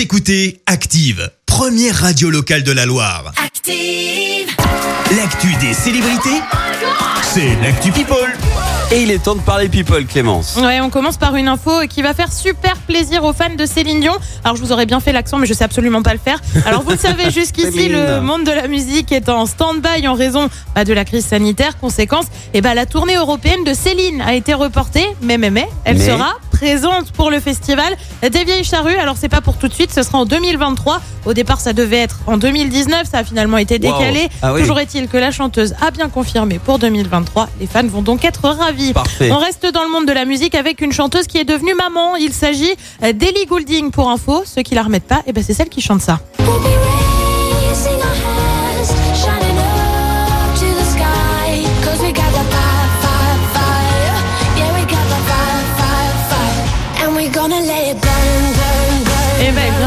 Vous écoutez Active, première radio locale de la Loire. Active. L'actu des célébrités, c'est l'actu People. Et il est temps de parler people, Clémence. Ouais, on commence par une info qui va faire super plaisir aux fans de Céline Dion. Alors, je vous aurais bien fait l'accent, mais je sais absolument pas le faire. Alors, vous le savez, jusqu'ici, le monde de la musique est en stand-by en raison bah, de la crise sanitaire. Conséquence, et bah, la tournée européenne de Céline a été reportée, mais, mais, mais, elle Mais sera présente pour le festival des Vieilles Charrues. Alors, c'est pas pour tout de suite, ce sera en 2023. Au départ, ça devait être en 2019, ça a finalement été Wow. décalé. Ah oui. Toujours est-il que la chanteuse a bien confirmé pour 2023. Les fans vont donc être ravis. Parfait. On reste dans le monde de la musique avec une chanteuse qui est devenue maman. Il s'agit d'Ellie Goulding pour info. Ceux qui la remettent pas, et ben c'est celle qui chante ça.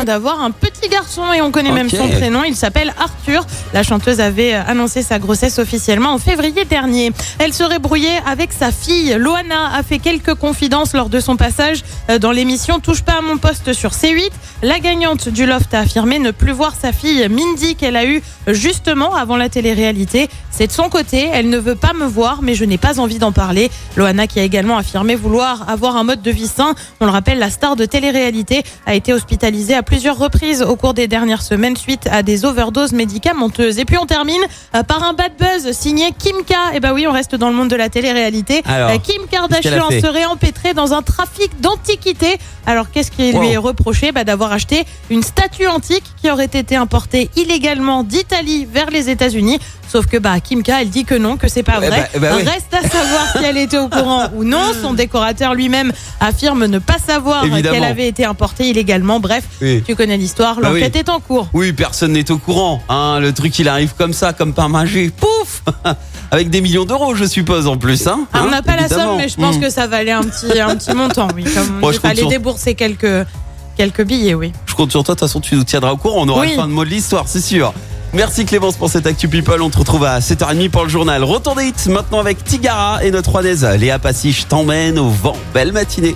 Vient d'avoir un petit garçon et on connaît même son prénom. Il s'appelle Arthur. La chanteuse avait euh, annoncé sa grossesse officiellement en février dernier. Elle serait brouillée avec sa fille. Loana a fait quelques confidences lors de son passage euh, dans l'émission Touche pas à mon poste sur C8. La gagnante du loft a affirmé ne plus voir sa fille Mindy qu'elle a eue justement avant la télé-réalité. C'est de son côté, elle ne veut pas me voir, mais je n'ai pas envie d'en parler. Loana qui a également affirmé vouloir avoir un mode de vie sain. On le rappelle, la star de télé-réalité a été hospitalisée à plusieurs reprises au cours des dernières semaines suite à des overdoses médicamenteuses. Et puis on termine euh, par un bad buzz signé Kim K. Et bah oui, on reste dans le monde de la télé-réalité. Euh, Kim Kardashian serait empêtrée dans un trafic d'antiquités. Alors qu'est-ce qui Wow. lui est reproché? Bah, D'avoir acheté une statue antique qui aurait été importée illégalement d'Italie vers les États-Unis. Sauf que bah, Kim K, elle dit que non, que c'est pas Eh vrai. bah- eh bah oui. Reste à savoir si elle était au courant ou non. Son décorateur lui-même affirme ne pas savoir qu'elle avait été importée illégalement. Bref, Oui. Tu connais l'histoire. Bah L'enquête oui. est en cours. Oui, personne n'est au courant. Hein. Le truc, il arrive comme ça, comme par magie. Pouf Avec des millions d'euros, je suppose, en plus. Hein Ah, on Hein, n'a pas la somme, mais je pense Hmm. que ça valait un petit, un petit montant. Oui, comme Moi, il je compte fallait sur- débourser quelques, quelques billets, oui. Je compte sur toi, de toute façon, tu nous tiendras au courant. On aura Oui. le fin de mot de l'histoire, c'est sûr. Merci Clémence pour cette Actu People. On te retrouve à 7h30 pour le journal. Retour des hits maintenant avec Tigara et notre Rwanaise Léa Passy. Je t'emmène au vent. Belle matinée.